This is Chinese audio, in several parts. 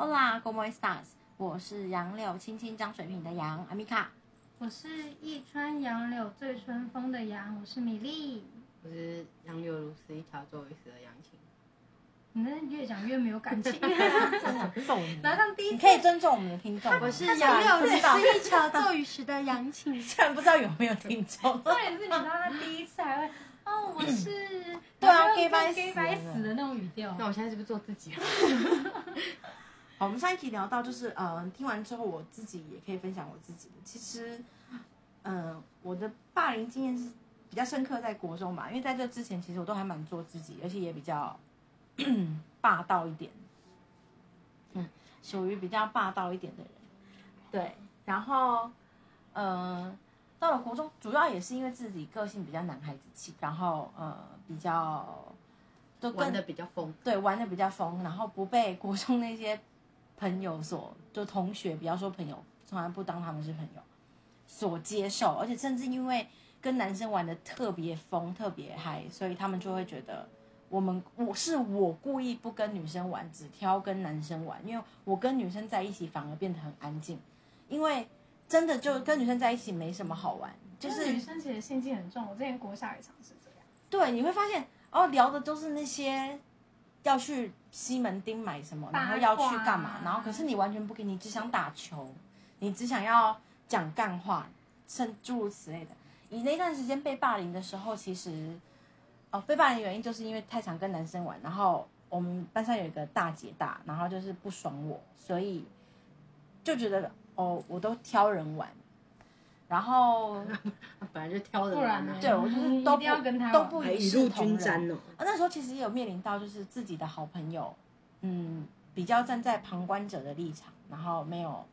Hola, ¿cómo estás？我是杨柳青青江水平的杨阿米卡。我是一川杨柳醉春风的杨，我是米粒。我是杨柳如丝一条皱一丝的杨晴。你那越讲越没有感情，真的揍你！马上第一次你可以尊重我们的听众。我是他杨柳如丝一条皱一时的杨晴。虽然不知道有没有听众。重点是，你知道他第一次还会哦，我是对啊然后 gay 白死 gay 白死的那种语调。那我现在是不是做自己啊？好，我们上一期聊到，就是呃，听完之后我自己也可以分享我自己的。其实，呃，我的霸凌经验是比较深刻在国中嘛，因为在这之前，其实我都还蛮做自己，而且也比较 霸道一点，嗯，属于比较霸道一点的人。对，然后，呃，到了国中，主要也是因为自己个性比较男孩子气，然后呃，比较都更玩的比较疯。对，玩的比较疯，然后不被国中那些朋友所，就同学，不要说朋友，从来不当他们是朋友，所接受，而且甚至因为跟男生玩的特别疯、特别嗨，所以他们就会觉得我们我是我故意不跟女生玩，只挑跟男生玩，因为我跟女生在一起反而变得很安静，因为真的就跟女生在一起没什么好玩，就就是是女生其实心机很重，我之前国小也尝试这样。对，你会发现哦，聊的都是那些要去西门町买什么，然后要去干嘛，然后可是你完全不给你只想打球，你只想要讲干话，甚诸如此类的。你那段时间被霸凌的时候，其实哦，被霸凌原因就是因为太常跟男生玩，然后我们班上有一个大姐大，然后就是不爽我，所以就觉得哦，我都挑人玩，然后 本来就挑的不然呢对我就是你一定都不要跟他都不一视同仁。哦。啊，那时候其实也有面临到，就是自己的好朋友，嗯，比较站在旁观者的立场，然后没有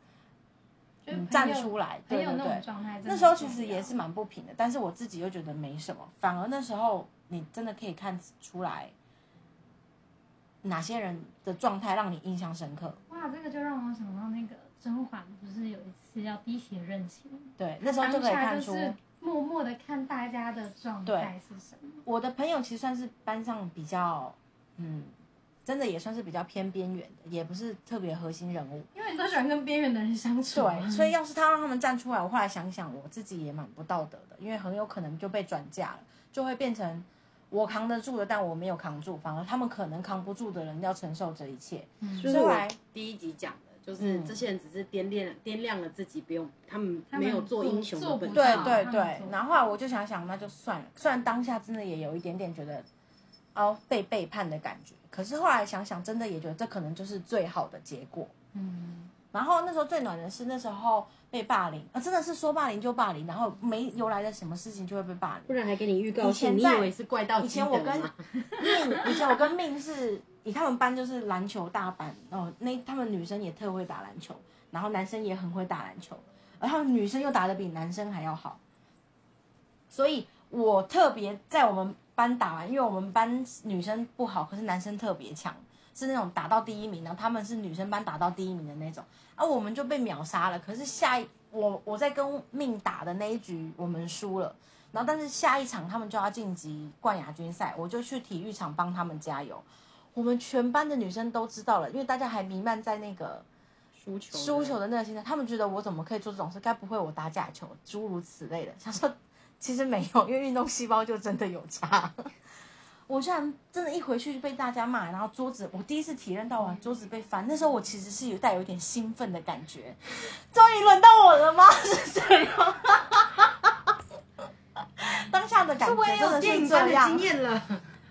嗯站出来，对对对。那时候其实也是蛮不平的，但是我自己又觉得没什么，反而那时候你真的可以看出来哪些人的状态让你印象深刻。哇，这个就让我想到那个甄嬛不是有一次要滴血认亲，对，那时候就可以看出，默默的看大家的状态是什么。我的朋友其实算是班上比较，嗯，真的也算是比较偏边缘的，也不是特别核心人物。因为你都喜欢跟边缘的人相处啊，对，所以要是他让他们站出来，我后来想想，我自己也蛮不道德的，因为很有可能就被转嫁了，就会变成我扛得住的，但我没有扛住，反而他们可能扛不住的人要承受这一切。就是我所以后来第一集讲的，就是嗯这些人只是掂量掂量了自己，不用他们没有做做英雄的本事。对对对，然后后来我就想想，那就算了。虽然当下真的也有一点点觉得，哦，被背叛的感觉，可是后来想想，真的也觉得这可能就是最好的结果。嗯，然后那时候最暖的是那时候被霸凌啊，真的是说霸凌就霸凌，然后没由来的什么事情就会被霸凌。不然还给你预告以前，你以为是怪盗以前我跟？命，以前我跟命是以他们班就是篮球大班哦，那他们女生也特会打篮球，然后男生也很会打篮球，然后女生又打的比男生还要好，所以我特别在我们班打完，因为我们班女生不好，可是男生特别强，是那种打到第一名，然后他们是女生班打到第一名的那种，啊、我们就被秒杀了。可是下一我我在跟命打的那一局我们输了。然后但是下一场他们就要晋级冠亚军赛，我就去体育场帮他们加油。我们全班的女生都知道了，因为大家还弥漫在那个输球，输球的那个心态，他们觉得我怎么可以做这种事？该不会我打假球，诸如此类的。想说其实没有，因为运动细胞就真的有差。我居然真的，一回去就被大家骂，然后桌子，我第一次体验到啊，桌子被翻。那时候我其实是有带有一点兴奋的感觉，终于轮到我了吗？是这样。当下的感觉我也真的是有电影班的经。验了。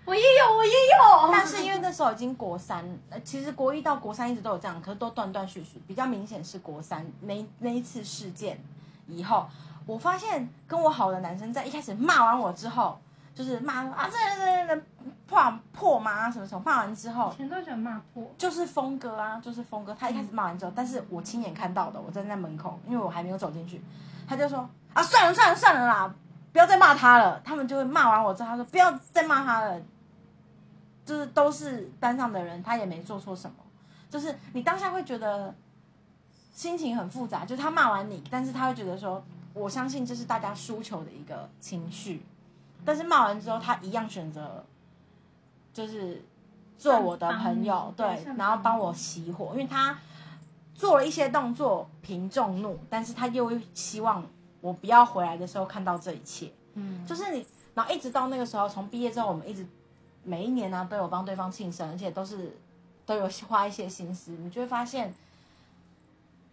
我也有，我也有。但是因为那时候已经国三，其实国一到国三一直都有这样，可是都断断续续，比较明显是国三那那一次事件以后，我发现跟我好的男生在一开始骂完我之后，就是骂啊这人这人这人破破吗？什么什么，骂完之后以前都喜欢骂破，就是峰哥啊，就是峰哥。他一开始骂完之后，但是我亲眼看到的，我站在门口，因为我还没有走进去，他就说啊，算了算了算了啦，不要再骂他了。他们就会骂完我之后，他说不要再骂他了，就是都是班上的人，他也没做错什么，就是你当下会觉得心情很复杂，就是他骂完你，但是他会觉得说，我相信这是大家输球的一个情绪，但是骂完之后，他一样选择就是做我的朋友，对然后帮我熄火，因为他做了一些动作平众怒，但是他又希望我不要回来的时候看到这一切，嗯，就是你，然后一直到那个时候，从毕业之后，我们一直每一年呢、都有帮对方庆生，而且都是都有花一些心思，你就会发现。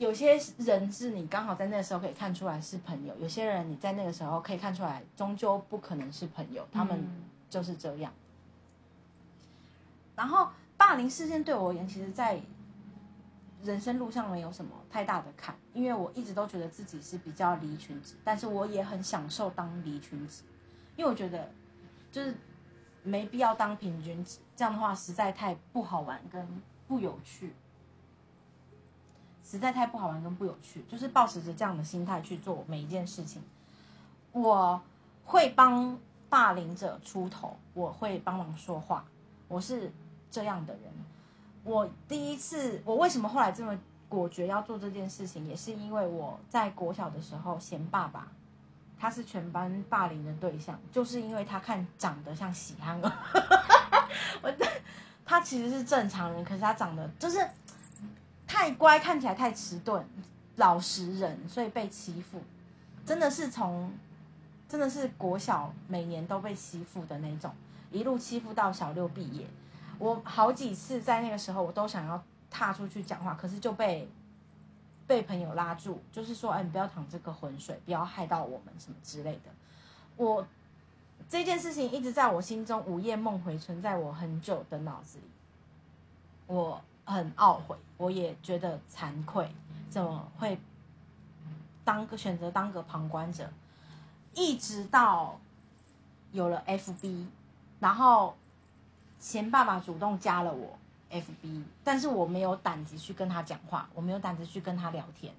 有些人是你刚好在那个时候可以看出来是朋友，有些人你在那个时候可以看出来，终究不可能是朋友，他们嗯就是这样。然后霸凌事件对我而言，其实，在人生路上没有什么太大的坎，因为我一直都觉得自己是比较离群子，但是我也很享受当离群子，因为我觉得就是没必要当平均值，这样的话实在太不好玩跟不有趣。实在太不好玩跟不有趣，就是抱持着这样的心态去做每一件事情。我会帮霸凌者出头，我会帮忙说话，我是这样的人。我第一次，我为什么后来这么果决要做这件事情，也是因为我在国小的时候嫌爸爸，他是全班霸凌的对象，就是因为他看长得像喜憨儿。我他其实是正常人，可是他长得就是太乖，看起来太迟钝，老实人，所以被欺负，真的是从真的是国小每年都被欺负的那种，一路欺负到小六毕业。我好几次在那个时候，我都想要踏出去讲话，可是就被被朋友拉住，就是说，哎，你不要淌这个浑水，不要害到我们什么之类的。我这件事情一直在我心中午夜梦回，存在我很久的脑子里。我很懊悔，我也觉得惭愧，怎么会当个选择当个旁观者？一直到有了 FB，然后前爸爸主动加了我 FB，但是我没有胆子去跟他讲话，我没有胆子去跟他聊天，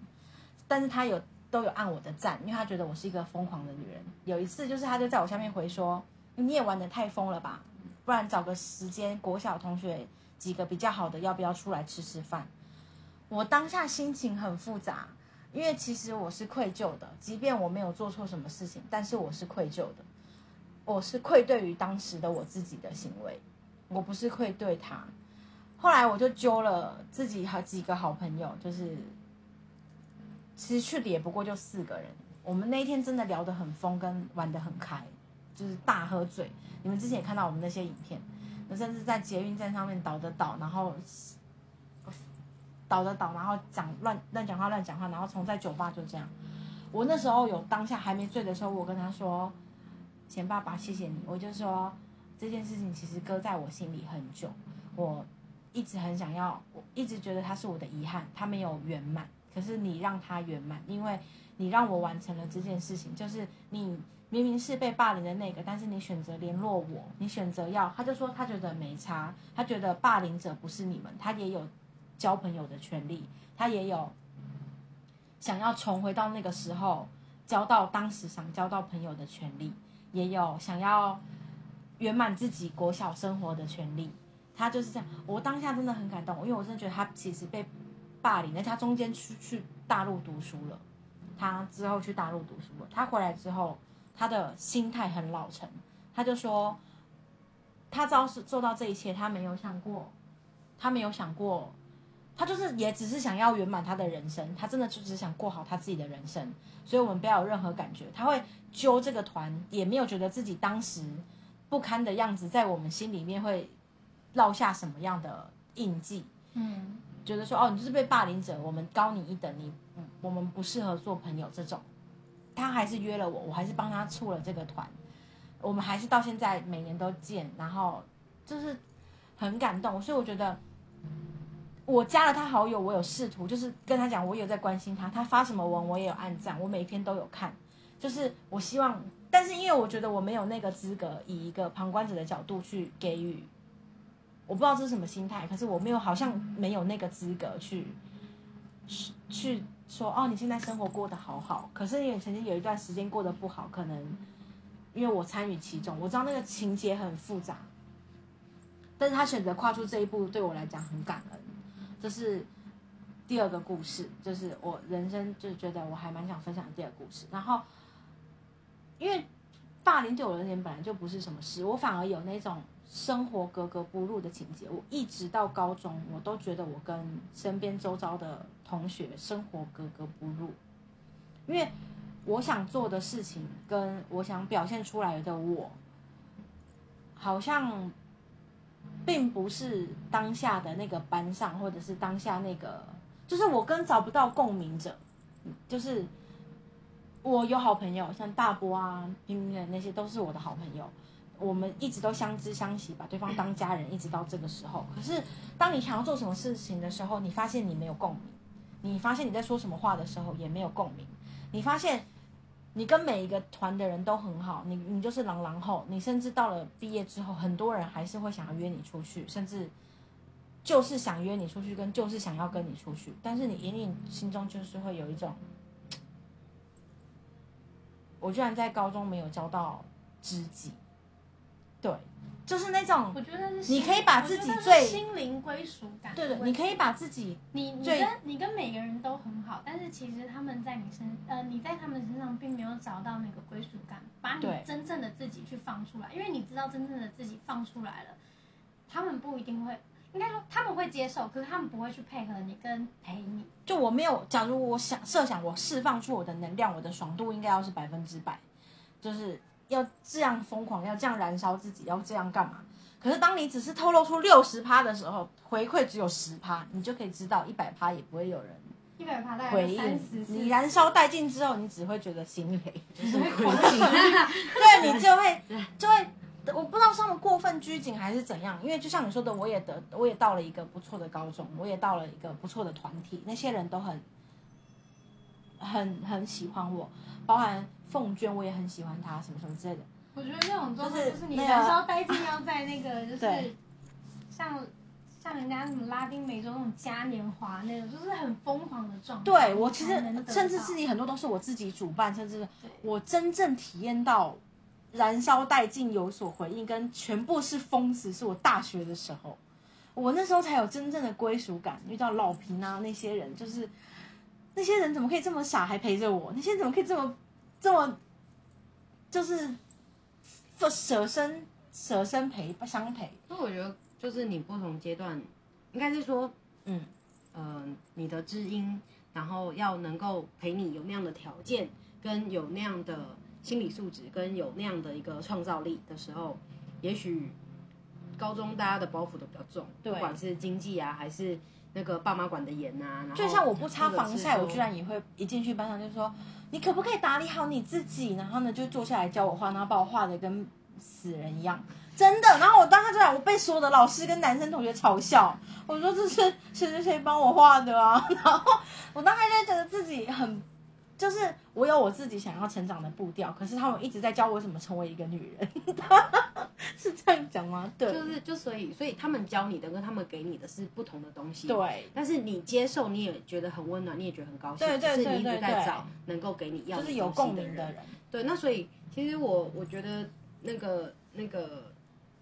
但是他有都有按我的赞，因为他觉得我是一个疯狂的女人。有一次就是他就在我下面回说：“你也玩的太疯了吧，不然找个时间，国小同学几个比较好的，要不要出来吃吃饭？”我当下心情很复杂，因为其实我是愧疚的，即便我没有做错什么事情，但是我是愧疚的，我是愧对于当时的我自己的行为，我不是愧对他。后来我就揪了自己好几个好朋友，就是其实去的也不过就四个人，我们那一天真的聊得很疯，跟玩得很开，就是大喝醉。你们之前也看到我们那些影片，甚至在捷运站上面倒着倒，然后倒着倒，然后讲乱乱讲话乱讲话，然后从在酒吧就这样。我那时候有当下还没醉的时候，我跟他说：“钱爸爸，谢谢你。”我就说这件事情其实搁在我心里很久，我一直很想要，我一直觉得它是我的遗憾，它没有圆满。可是你让它圆满，因为你让我完成了这件事情，就是你明明是被霸凌的那个，但是你选择联络我，你选择要，他就说他觉得没差，他觉得霸凌者不是你们，他也有交朋友的权利，他也有想要重回到那个时候交到当时想交到朋友的权利，也有想要圆满自己国小生活的权利。他就是这样，我当下真的很感动，因为我真的觉得他其实被霸凌，而且他中间去去大陆读书了，他之后去大陆读书了，他回来之后，他的心态很老成，他就说，他知道是做到这一切，他没有想过，他没有想过，他就是也只是想要圆满他的人生，他真的就只想过好他自己的人生，所以我们不要有任何感觉，他会揪这个团，也没有觉得自己当时不堪的样子，在我们心里面会落下什么样的印记。嗯，觉得说哦，你就是被霸凌者，我们高你一等，你嗯我们不适合做朋友这种。他还是约了我，我还是帮他促了这个团，我们还是到现在每年都见，然后就是很感动，所以我觉得我加了他好友，我有试图就是跟他讲我有在关心他，他发什么文我也有按赞，我每一篇都有看，就是我希望，但是因为我觉得我没有那个资格以一个旁观者的角度去给予。我不知道这是什么心态，可是我没有，好像没有那个资格去去去说哦，你现在生活过得好好。可是你曾经有一段时间过得不好，可能因为我参与其中，我知道那个情节很复杂，但是他选择跨出这一步，对我来讲很感恩。这是第二个故事，就是我人生就觉得我还蛮想分享的第二个故事。然后因为霸凌对我而言本来就不是什么事，我反而有那种生活格格不入的情节。我一直到高中，我都觉得我跟身边周遭的同学生活格格不入，因为我想做的事情跟我想表现出来的我，好像并不是当下的那个班上，或者是当下那个，就是我跟找不到共鸣者，就是。我有好朋友，像大波啊、冰冰的那些都是我的好朋友，我们一直都相知相惜，把对方当家人，一直到这个时候。可是，当你想要做什么事情的时候，你发现你没有共鸣，你发现你在说什么话的时候也没有共鸣，你发现你跟每一个团的人都很好，你你就是狼狼后，你甚至到了毕业之后，很多人还是会想要约你出去，甚至就是想约你出去，跟就是想要跟你出去，但是你隐隐心中就是会有一种。我居然在高中没有交到知己，对，就是那种我觉得是你可以把自己最心灵归属感对对，你可以把自己你你跟你跟每个人都很好，但是其实他们在你身呃你在他们身上并没有找到那个归属感，把你真正的自己去放出来，因为你知道真正的自己放出来了，他们不一定会，应该说他们会接受，可是他们不会去配合你跟陪你。就我没有，假如我想设想我释放出我的能量，我的爽度应该要是百分之百，就是要这样疯狂，要这样燃烧自己，要这样干嘛？可是当你只是透露出六十趴的时候，回馈只有十趴，你就可以知道一百趴也不会有人一百趴回应，你燃烧殆尽之后，你只会觉得心累，就是会灰烬，对你就会就会，我不知道是他们过分拘谨还是怎样，因为就像你说的，我也得我也到了一个不错的高中，我也到了一个不错的团体，那些人都很很很喜欢我，包含凤娟，我也很喜欢她，什么什么之类的。我觉得那种状就是态就是你那个燃烧殆尽要在那个就 是像像人家什么拉丁美洲那种嘉年华那种，就是很疯狂的状态。对我其实甚至到是你很多都是我自己主办，甚至是我真正体验到燃烧殆尽有所回应，跟全部是疯子，是我大学的时候，我那时候才有真正的归属感。遇到老平啊那些人，就是那些人怎么可以这么傻还陪着我？那些人怎么可以这么这么就是舍舍身舍身陪相陪？那我觉得就是你不同阶段，应该是说，嗯，呃，你的知音，然后要能够陪你有那样的条件，跟有那样的心理素质，跟有那样的一个创造力的时候，也许高中大家的包袱都比较重，不管是经济啊，还是那个爸妈管的严啊，然后就像我不擦防晒，我居然也会一进去班上就说，你可不可以打理好你自己？然后呢，就坐下来教我画，然后把我画的跟死人一样，真的。然后我当时就我被所有的老师跟男生同学嘲笑，我说这是谁谁谁帮我画的啊？然后我当时就觉得自己很，就是我有我自己想要成长的步调，可是他们一直在教我怎么成为一个女人，是这样讲吗？对，就是就所以所以他们教你的跟他们给你的是不同的东西，。对，但是你接受，你也觉得很温暖，你也觉得很高兴，对对只是你一直对对对在找能够给你要就是有的东西的人共鸣的。人，对，那所以其实我我觉得那个那个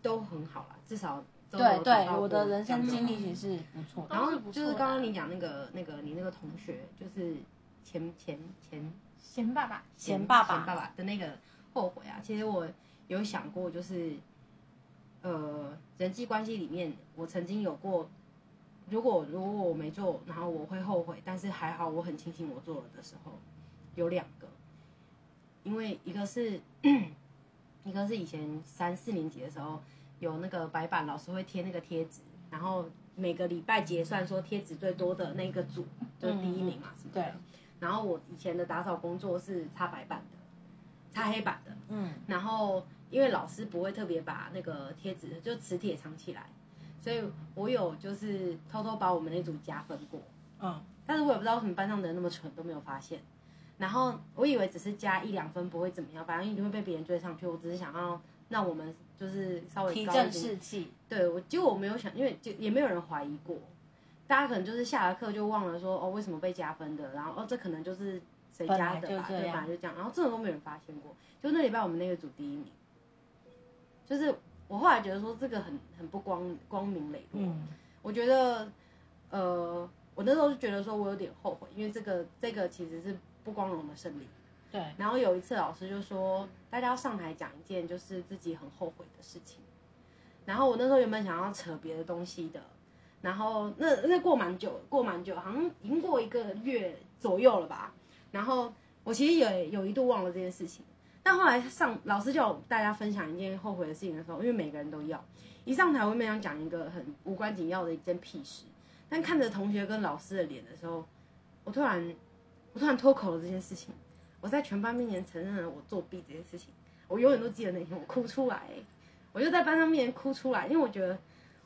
都很好啦，至少都对对，我的人生经历其实是不错的。然后都是不就是刚刚你讲那个那个你那个同学，就是前前前贤爸爸，前爸爸。前爸爸的那个后悔啊，其实我有想过，就是呃人际关系里面，我曾经有过，如果如果我没做，然后我会后悔，但是还好我很庆幸我做了的时候，有两个，因为一个是一个是以前三四年级的时候，有那个白板老师会贴那个贴纸，然后每个礼拜结算说贴纸最多的那个组就是第一名嘛，什么的。对，然后我以前的打扫工作是擦白板的，擦黑板的。嗯，然后因为老师不会特别把那个贴纸就磁铁藏起来，所以我有就是偷偷把我们那组加分过。嗯，但是我也不知道为什么班上的人那么蠢都没有发现。然后我以为只是加一两分不会怎么样，反正一定会被别人追上去。我只是想要让我们就是稍微提振士气。对我，结果我没有想，因为就也没有人怀疑过，大家可能就是下了课就忘了说哦为什么被加分的，然后哦这可能就是谁加的吧，对，本来就这样本来就这样，然后这种都没有人发现过。就那礼拜我们那个组第一名，就是我后来觉得说这个很很不光光明磊落，嗯，我觉得呃我那时候就觉得说我有点后悔，因为这个这个其实是不光荣的胜利。对，然后有一次老师就说，大家要上台讲一件就是自己很后悔的事情。然后我那时候原本想要扯别的东西的，然后那那过蛮久，过蛮久，好像已经过一个月左右了吧。然后我其实也有一度忘了这件事情，但后来上老师叫我大家分享一件后悔的事情的时候，因为每个人都要一上台，我没想讲一个很无关紧要的一件屁事，但看着同学跟老师的脸的时候，我突然我突然脱口了这件事情，我在全班面前承认了我作弊这件事情，我永远都记得那天我哭出来，我就在班上面前哭出来，因为我觉得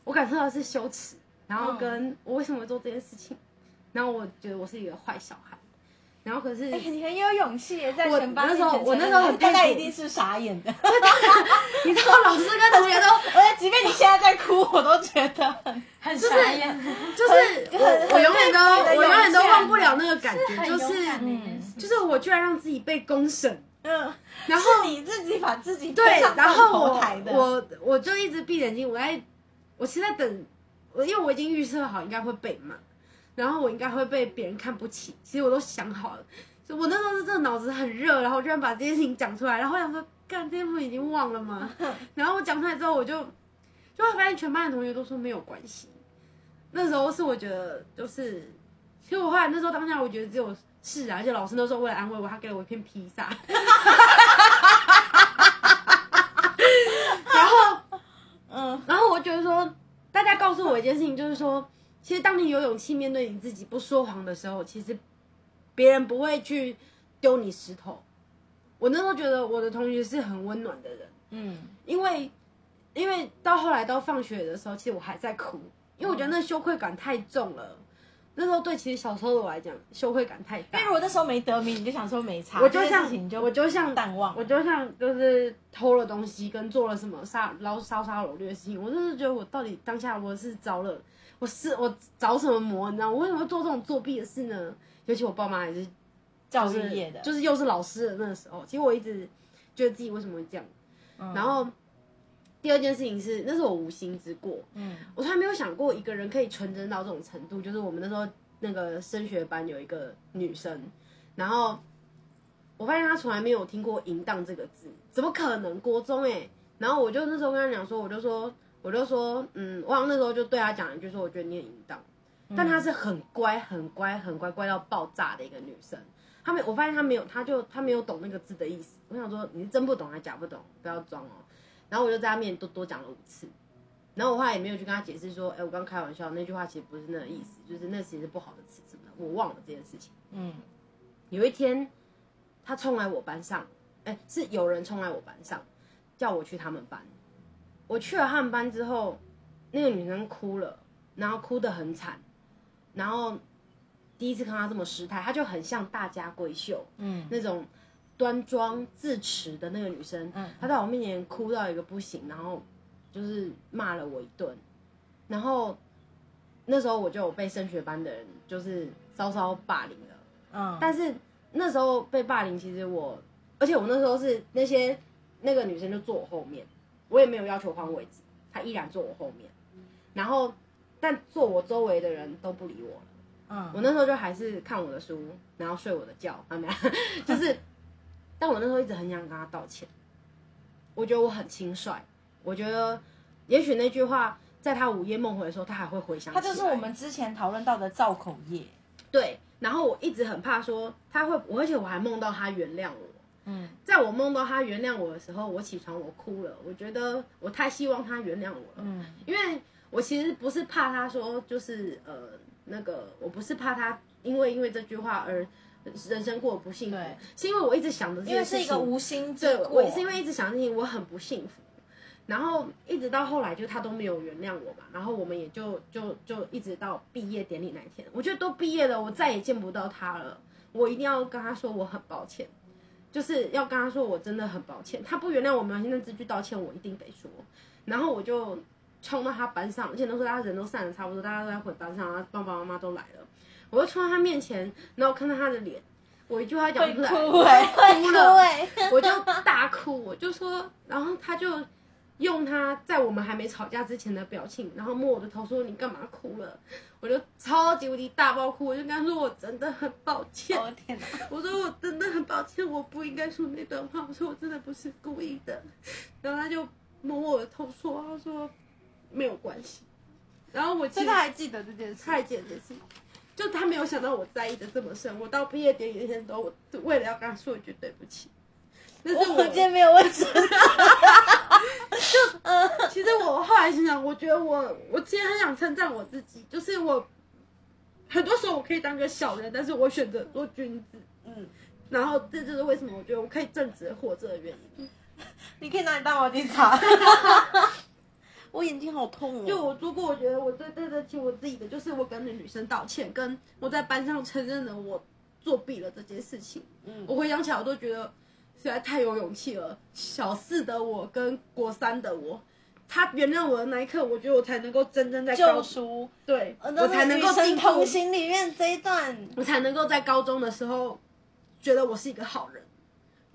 我感受到的是羞耻，然后跟我为什么做这件事情，然后我觉得我是一个坏小孩，然后可是哎、你很有勇气耶，在我全班那时候我那时候很大概一定是傻眼的。你知道老师跟同学都 我即便你现在在哭，我都觉得很很傻眼，就是 我很我永远都我永远都忘不了那个感觉，就是。就是我居然让自己被公审，嗯，然后你自己把自己对然后我。我我就一直闭眼睛，我在我是在等，我因为我已经预测好应该会被骂，然后我应该会被别人看不起，其实我都想好了，就我那时候是真的脑子很热，然后我居然把这件事情讲出来，然后我想说，干这件事已经忘了吗？然后我讲出来之后，我就就会发现全班的同学都说没有关系。那时候是我觉得就是，其实我后来那时候当下我觉得只有是啊，而且老师那时候为了安慰我，他给了我一片披萨。然后，嗯，然后我觉得说，大家告诉我一件事情，就是说，其实当你有勇气面对你自己不说谎的时候，其实别人不会去丢你石头。我那时候觉得我的同学是很温暖的人，嗯，因为因为到后来到放学的时候，其实我还在哭，因为我觉得那羞愧感太重了。那时候对其实小时候的我来讲，羞愧感太大因为。如果那时候没得名，你就想说没差，我就像就我就像淡忘。我就像就是偷了东西跟做了什么杀捞烧杀掳掠的事情，我就是觉得我到底当下我是着了，我是我着什么魔，你知道我为什么会做这种作弊的事呢？尤其我爸妈也是教就是育业的，就是又是老师的那个时候，其实我一直觉得自己为什么会这样。嗯然后第二件事情是，那是我无心之过，嗯我从来没有想过一个人可以纯真到这种程度。就是我们那时候那个升学班有一个女生，然后我发现她从来没有听过“淫荡”这个字，怎么可能？国中哎、然后我就那时候跟她讲说，我就说，我就说，嗯，我好像那时候就对她讲一句说，我觉得你很淫荡。但她是很乖、很乖、很乖乖到爆炸的一个女生。她没，我发现她没有，她就她没有懂那个字的意思。我想说，你是真不懂还假不懂？不要装哦。然后我就在他面前多多讲了五次。然后我后来也没有去跟他解释说，哎，我刚开玩笑，那句话其实不是那个意思，就是那其实是不好的词什么的，我忘了这件事情。嗯有一天，他冲来我班上，哎，是有人冲来我班上，叫我去他们班。我去了他们班之后，那个女生哭了，然后哭得很惨，然后第一次看她这么失态，她就很像大家闺秀嗯那种端庄自持的那个女生。嗯她在我面前哭到一个不行，然后就是骂了我一顿，然后那时候我就有被升学班的人就是稍稍霸凌了。嗯，但是那时候被霸凌，其实我，而且我那时候是那些那个女生就坐我后面，我也没有要求换位置，她依然坐我后面，然后但坐我周围的人都不理我了。嗯我那时候就还是看我的书，然后睡我的觉，啊没有，就是，但我那时候一直很想跟他道歉，我觉得我很轻率，我觉得也许那句话在他午夜梦回的时候，他还会回想起来。它就是我们之前讨论到的造口业。对，然后我一直很怕说他会，我而且我还梦到他原谅我。嗯在我梦到他原谅我的时候，我起床我哭了，我觉得我太希望他原谅我了，嗯因为我其实不是怕他说就是呃那个，我不是怕他因为因为这句话而人生过得不幸福对，是因为我一直想着这因为是一个无心之对，过。我是因为一直想事情，我很不幸福。然后一直到后来，就他都没有原谅我嘛，然后我们也就就就一直到毕业典礼那一天，我觉得都毕业了，我再也见不到他了，我一定要跟他说我很抱歉，就是要跟他说我真的很抱歉，他不原谅我们，那这句道歉我一定得说。然后我就冲到他班上，而且那时候大家人都散的差不多，大家都在回班上，然后爸爸妈妈都来了，我就冲到他面前，然后看到他的脸，我一句话讲会不出来，哭了哎。我就大哭，我就说，然后他就用他在我们还没吵架之前的表情，然后摸我的头说：“你干嘛哭了？”我就超级无敌大爆哭，我就跟他说：“我真的很抱歉。我的天哪！我说：“我真的很抱歉，我不应该说那段话。我说：“我真的不是故意的。”然后他就摸我的头说：“他说没有关系。然后我其所以实他还记得这件事。太简直是，就他没有想到我在意的这么深。我到毕业典礼那天都，我为了要跟他说一句对不起。但是我我今天没有问题。其实我后来心想，我觉得我我其实很想称赞我自己，就是我很多时候我可以当个小人，但是我选择做君子。嗯，然后这就是为什么我觉得我可以正直的活着的原因。你可以拿你当毛巾擦。我眼睛好痛哦。就我如果我觉得我最对得起我自己的，就是我跟那女生道歉，跟我在班上承认了我作弊了这件事情。嗯我回想起来，我都觉得实在太有勇气了。小四的我跟国三的我，他原谅我的那一刻，我觉得我才能够真正在高救赎，对，呃我才能够那个进同，行里面这一段，我才能够在高中的时候觉得我是一个好人。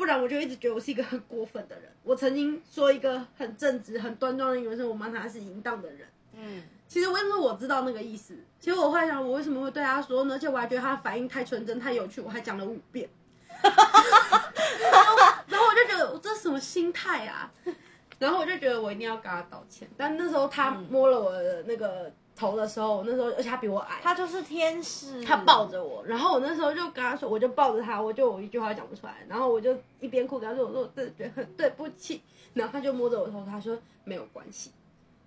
不然我就一直觉得我是一个很过分的人。我曾经说一个很正直、很端庄的女生，我骂她是淫荡的人。嗯，其实为什么我知道那个意思？其实我会想，我为什么会对他说呢？而且我还觉得他的反应太纯真、太有趣，我还讲了五遍。然后，然后我就觉得我这是什么心态啊？然后我就觉得我一定要跟他道歉。但那时候他摸了我的那个头的时候，我那时候而且他比我矮，他就是天使，他抱着我，然后我那时候就跟他说，我就抱着他，我就我一句话讲不出来，然后我就一边哭跟他说，我说我真的觉得很对不起，然后他就摸着我头，他说没有关系，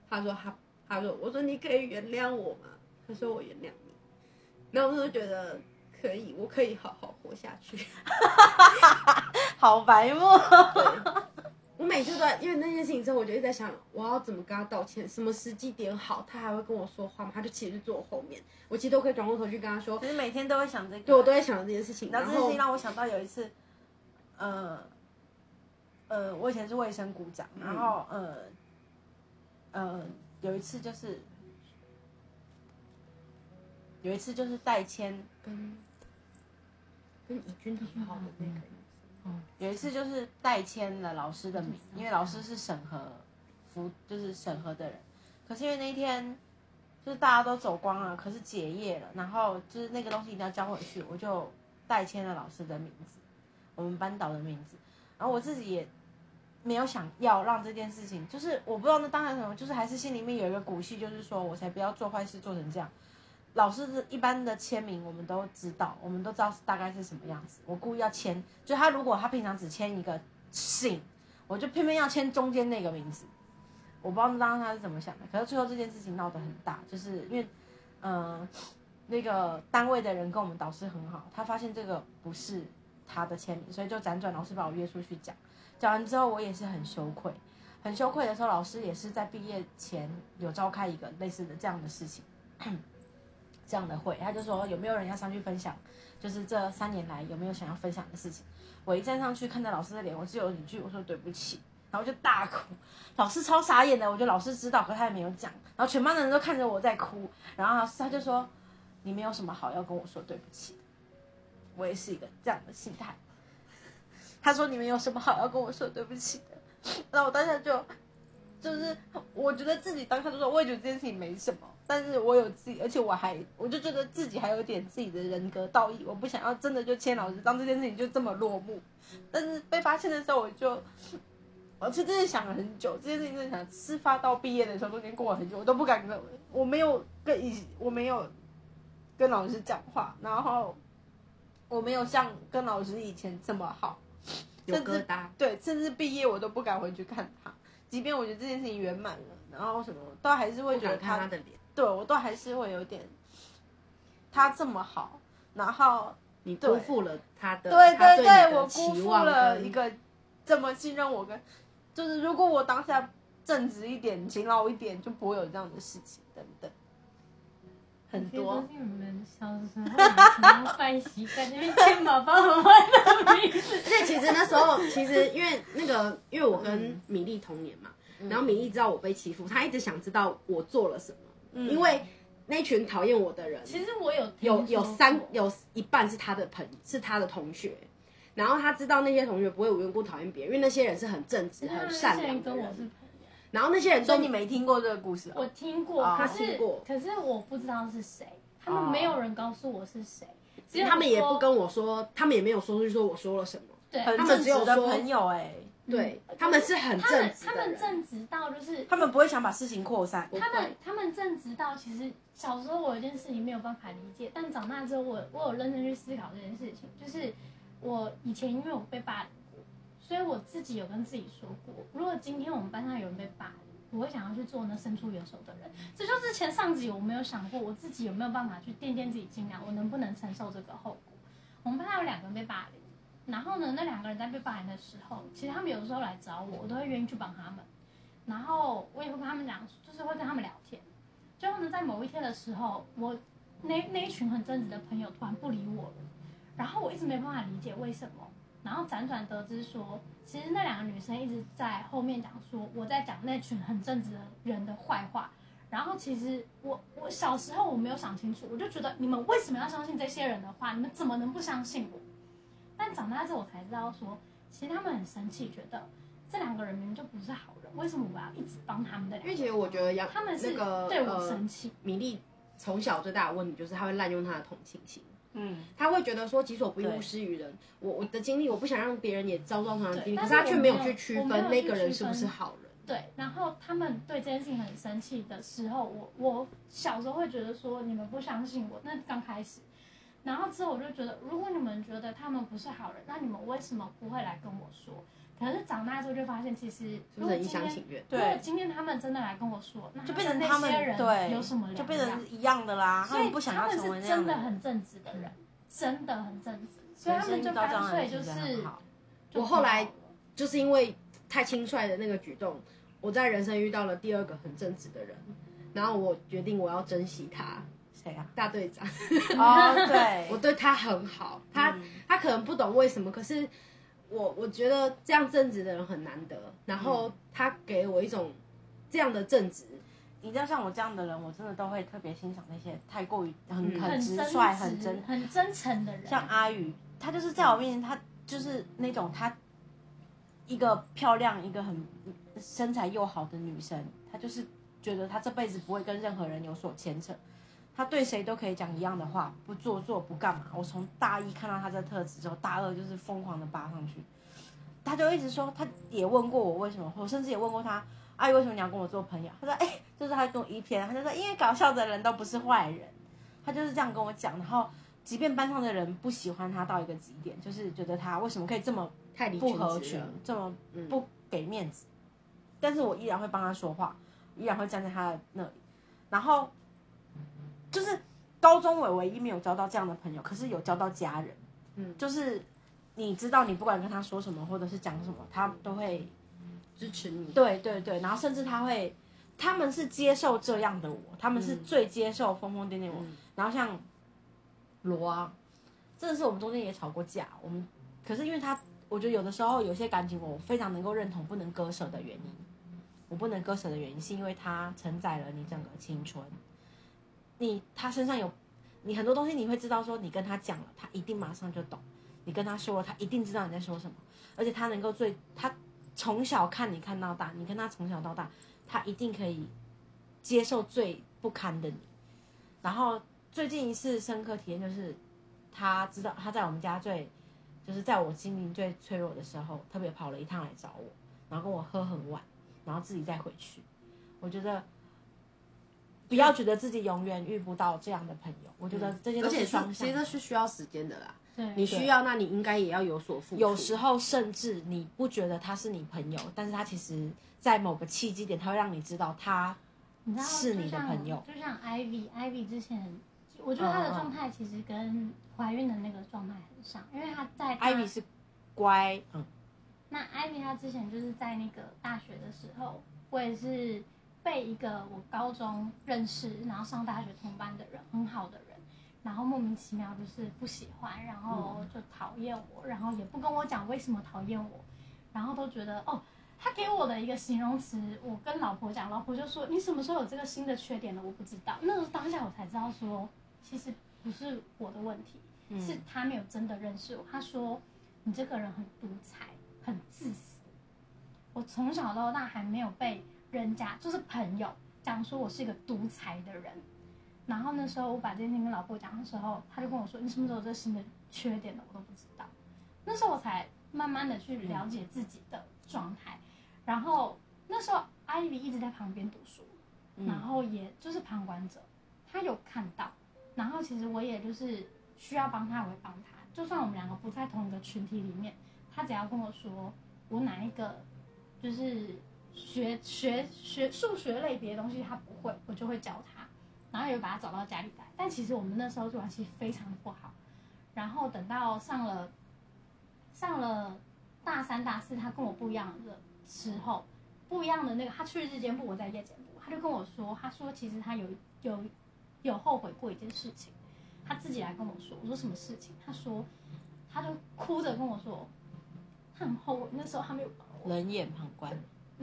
他说他他说我说你可以原谅我吗？他说我原谅你，然后我就觉得可以，我可以好好活下去。好白目。对，我每次都在因为那件事情之后，我就一直在想，我要怎么跟他道歉，什么时机点好，他还会跟我说话吗？他就其实坐我后面，我其实都可以转过头去跟他说，可是每天都会想这个，对我都在想着这件事情，然后这件事情让我想到有一次，呃，呃，我以前是卫生股长，然后呃，呃，有一次就是有一次就是代签，跟跟怡君很好的那个人。有一次就是代签了老师的名，因为老师是审核服，就是审核的人。可是因为那一天就是大家都走光了，可是结业了，然后就是那个东西一定要交回去，我就代签了老师的名字，我们班导的名字。然后我自己也没有想要让这件事情，就是我不知道那当然什么，就是还是心里面有一个骨气，就是说我才不要做坏事做成这样。老师是一般的签名我们都知道，我们都知道大概是什么样子。我故意要签，就他如果他平常只签一个姓，我就偏偏要签中间那个名字。我不知道当时他是怎么想的，可是最后这件事情闹得很大，就是因为，嗯、那个单位的人跟我们导师很好，他发现这个不是他的签名，所以就辗转老师把我约出去讲。讲完之后，我也是很羞愧，很羞愧的时候，老师也是在毕业前有召开一个类似的这样的事情。这样的会，他就说有没有人要上去分享，就是这三年来有没有想要分享的事情。我一站上去看到老师的脸，我只有一句我说对不起，然后就大哭。老师超傻眼的，我觉得老师知道，可他也没有讲。然后全班的人都看着我在哭，然后老师他就说你没有什么好要跟我说对不起的。我也是一个这样的心态。他说你们有什么好要跟我说对不起的？然后我当下就就是我觉得自己当下就说，我也觉得这件事情没什么，但是我有自己，而且我还我就觉得自己还有一点自己的人格道义，我不想要真的就签老师，当这件事情就这么落幕。但是被发现的时候，我就 我其实真的想了很久，这件事情真的想，事发到毕业的时候，中间过了很久，我都不敢跟，我没有跟以我没有跟老师讲话，然后我没有像跟老师以前这么好。有甚至对，甚至毕业我都不敢回去看他，即便我觉得这件事情圆满了，然后什么都还是会觉得他的脸。对我都还是会有点他这么好，然后你辜负了他的，对对对，我辜负期望了一个这么信任我跟，就是如果我当下正直一点、勤劳一点，就不会有这样的事情等等，很多。你们小时候 坏习惯，那边签爸爸妈妈的名字。而且其实那时候，其实因为那个，因为我跟米粒同年嘛，然后米粒知道我被欺负，她一直想知道我做了什么，因为那群讨厌我的人，其实我有有有三有一半是他的朋是他的同学，然后他知道那些同学不会无缘无故讨厌别人，因为那些人是很正直、很善良的人跟我是。朋友。然后那些人都所以你没听过这个故事我哦？听过，哦他听过可是我不知道是谁，他们没有人告诉我是谁，其实他们也不跟我说，他们也没有说出去说我说了什么。对，他们只有说朋友哎、对嗯他们是很他们他们正直到就是他们不会想把事情扩散。他们他们正直到，其实小时候我有一件事情没有办法理解，但长大之后我我有认真去思考这件事情，就是我以前因为我被霸凌过，所以我自己有跟自己说过，如果今天我们班上有人被霸凌，我会想要去做那伸出援手的人。这就是前上集我没有想过，我自己有没有办法去垫垫自己斤两，我能不能承受这个后果？我们班上有两个人被霸凌，然后呢，那两个人在被霸凌的时候，其实他们有时候来找我，我都会愿意去帮他们。然后我也会跟他们讲，就是会跟他们聊天。最后呢，在某一天的时候，我那那一群很正直的朋友突然不理我了，然后我一直没办法理解为什么。然后辗转得知说，其实那两个女生一直在后面讲说我在讲那群很正直的人的坏话。然后其实我我小时候我没有想清楚，我就觉得你们为什么要相信这些人的话？你们怎么能不相信我？但长大之后我才知道说，其实他们很生气，觉得这两个人明明就不是好人，为什么我要一直帮他们的？因为其实我觉得杨他们是那个对我呃生气，米粒从小最大的问题就是他会滥用他的同情心。嗯，他会觉得说己所不欲，勿施于人。我我的经历，我不想让别人也遭到同样的经历，可是他却没有去区分那个人是不是好人。对，然后他们对这件事情很生气的时候，我我小时候会觉得说你们不相信我，那刚开始，然后之后我就觉得，如果你们觉得他们不是好人，那你们为什么不会来跟我说？可是长大之后就发现，其实是不是很一如果今天厢情愿？如果对，今天他们真的来跟我说，那就变成跟他们那些人对有什么两就变成一样的啦。他所以们不想要们成为是真的。很正直的人，真的很正直，所以他们就干脆就是我后来就是因为太轻率的那个举动，我在人生遇到了第二个很正直的人，然后我决定我要珍惜他，谁啊？大队长，哦，对，我对他很好，他、嗯。他可能不懂为什么，可是我我觉得这样正直的人很难得，然后嗯。他给我一种这样的正直，你知道像我这样的人，我真的都会特别欣赏那些太过于很嗯。很直率、实很真很真诚的人，像阿宇，他就是在我面前，他就是那种他一个漂亮、一个很身材又好的女生，她就是觉得她这辈子不会跟任何人有所牵扯，她对谁都可以讲一样的话，不做作不干嘛。我从大一看到他这特质之后，大二就是疯狂的扒上去。他就一直说，他也问过我为什么，我甚至也问过他，阿姨为什么你要跟我做朋友？他说，哎、就是他跟我一篇，他就说，因为搞笑的人都不是坏人，他就是这样跟我讲。然后，即便班上的人不喜欢他到一个极点，就是觉得他为什么可以这么不合群这么嗯不给面子，但是我依然会帮他说话，依然会站在他的那里。然后，就是高中我唯一没有交到这样的朋友，可是有交到家人，嗯。就是你知道你不管跟他说什么或者是讲什么，他都会支持你。对对对，然后甚至他会，他们是接受这样的我，他们是嗯最接受疯疯癫癫我。嗯。然后像罗啊，真的是我们中间也吵过架，我们可是因为他，我觉得有的时候有些感情我非常能够认同不能割舍的原因，我不能割舍的原因是因为它承载了你整个青春，你他身上有你很多东西你会知道说你跟他讲了，他一定马上就懂，你跟他说了，他一定知道你在说什么，而且他能够最他从小看你看到大，你跟他从小到大，他一定可以接受最不堪的你。然后最近一次深刻体验就是，他知道他在我们家最，就是在我心灵最脆弱的时候，特别跑了一趟来找我，然后跟我喝很晚，然后自己再回去。我觉得不要觉得自己永远遇不到这样的朋友，我觉得这些都而且双向其实。这是需要时间的啦。对你需要，那你应该也要有所付出。有时候甚至你不觉得他是你朋友，但是他其实在某个契机点，他会让你知道他是你的朋友就像 Ivy，Ivy 之前，我觉得她的状态其实跟怀孕的那个状态很像，因为她在 Ivy 是乖，嗯，那 Ivy 她之前就是在那个大学的时候，我也是被一个我高中认识，然后上大学同班的人，很好的人，然后莫名其妙就是不喜欢，然后就讨厌我，然后也不跟我讲为什么讨厌我，然后都觉得哦。他给我的一个形容词，我跟老婆讲，老婆就说：“你什么时候有这个新的缺点了？我不知道。”那个当下我才知道说，其实不是我的问题，是他没有真的认识我。他说：“你这个人很独裁，很自私。”我从小到大还没有被人家就是朋友讲说我是一个独裁的人。然后那时候我把这件事情跟老婆讲的时候，他就跟我说：“你什么时候有这新的缺点的？我都不知道。”那时候我才慢慢的去了解自己的状态。然后那时候艾莉一直在旁边读书，然嗯，后也就是旁观者，他有看到，然后其实我也就是需要帮他，我会帮他。就算我们两个不在同一个群体里面，他只要跟我说我哪一个就是学学学数学类别的东西他不会，我就会教他，然后也会把他找到家里来。但其实我们那时候关系非常不好，然后等到上了上了大三大四，他跟我不一样的时候，不一样的那个，他去日间部，我在夜间部，他就跟我说，他说其实他有有有后悔过一件事情，他自己来跟我说，我说什么事情？他说他就哭着跟我说，他很后悔那时候他没有，冷眼旁观，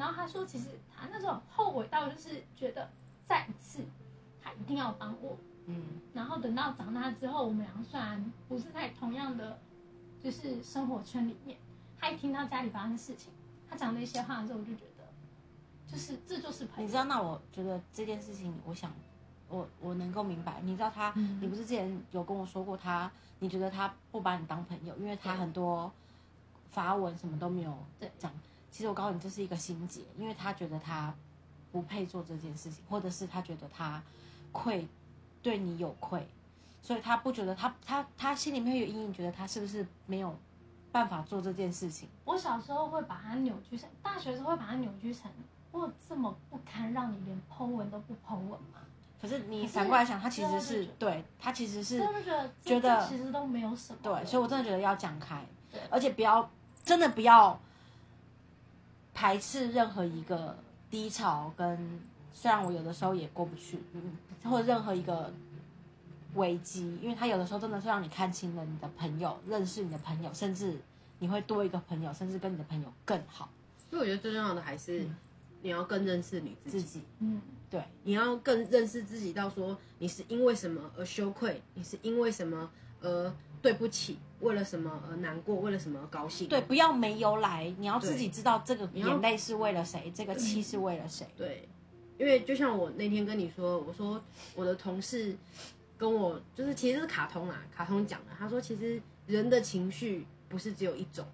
然后他说其实他那时候后悔到就是觉得再一次他一定要帮我，嗯，然后等到长大之后，我们两个虽然不是在同样的就是生活圈里面，他一听到家里发生的事情，他讲那些话的时候，我就觉得，就是这就是朋友。你知道，那我觉得这件事情，我想，我我能够明白。你知道他，嗯你不是之前有跟我说过他，你觉得他不把你当朋友，因为他很多发文什么都没有对讲。其实我告诉你，这是一个心结，因为他觉得他不配做这件事情，或者是他觉得他愧对你有愧，所以他不觉得他他他心里面有阴影，觉得他是不是没有办法做这件事情。我小时候会把它扭曲成，大学的时候会把它扭曲成，我有这么不堪，让你连剖文都不剖文吗？可是你反过来想，他其实是对他其实是觉得觉得其实都没有什么。对，所以我真的觉得要讲开对，而且不要真的不要排斥任何一个低潮跟，虽然我有的时候也过不去，嗯，或者任何一个危机，因为他有的时候真的是让你看清了你的朋友，认识你的朋友，甚至你会多一个朋友，甚至跟你的朋友更好，所以我觉得最重要的还是你要更认识你自己，自己。嗯，对，你要更认识自己，到说你是因为什么而羞愧，你是因为什么而对不起，为了什么而难过，为了什么而高兴。对，不要没由来，你要自己知道这个眼泪是为了谁，这个气是为了谁，对，因为就像我那天跟你说，我说我的同事跟我就是其实是卡通啊，卡通讲的，他说其实人的情绪不是只有一种，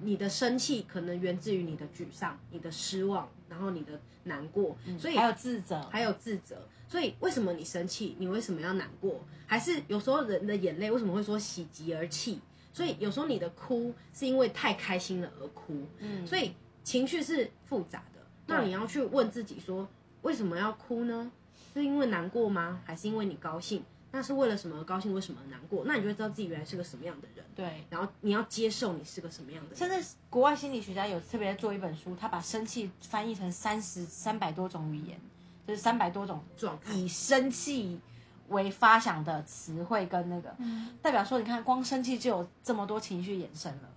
你的生气可能源自于你的沮丧、你的失望，然后你的难过，所以还有自责，还有自责。所以为什么你生气？你为什么要难过？还是有时候人的眼泪为什么会说喜极而泣？所以有时候你的哭是因为太开心了而哭。嗯，所以情绪是复杂的。那你要去问自己说，为什么要哭呢？是因为难过吗？还是因为你高兴？那是为了什么而高兴？为什么而难过？那你就会知道自己原来是个什么样的人，对。然后你要接受你是个什么样的人。甚至国外心理学家有特别做一本书，他把生气翻译成三十三百多种语言，就是三百多种状态，以生气为发想的词汇跟那个，嗯代表说，你看光生气就有这么多情绪衍生了。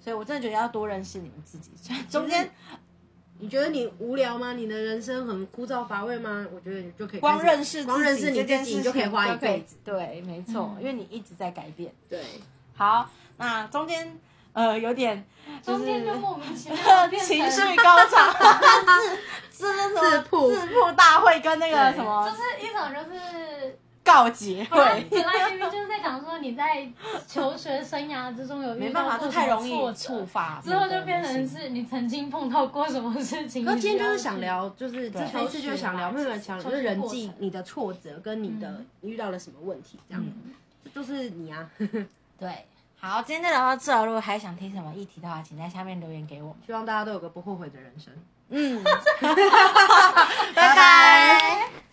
所以我真的觉得要多认识你们自己。中间你觉得你无聊吗？你的人生很枯燥乏味吗？我觉得你就可以光认识光认识你自己，这件事情你就可以花一辈子。。对，没错，嗯因为你一直在改变。对，好，那中间呃有点就是中间就莫名其妙 情绪高涨，自自什么自曝。自曝大会跟那个什么就是一种就是告捷 本来会。本来明明就是在讲说你在求学生涯之中有遇没办法，到过太容易什么挫折，触发，之后就变成是你曾经碰到过什么事情。那今天就是想聊，就是这这一次就是想聊，没有人想聊，就是人际你的挫折跟你的遇到了什么问题，这样，嗯。这都是你啊。对。好，今天就聊到这。如果还想听什么议题的话，请在下面留言给我们。希望大家都有个不后悔的人生。嗯，拜拜。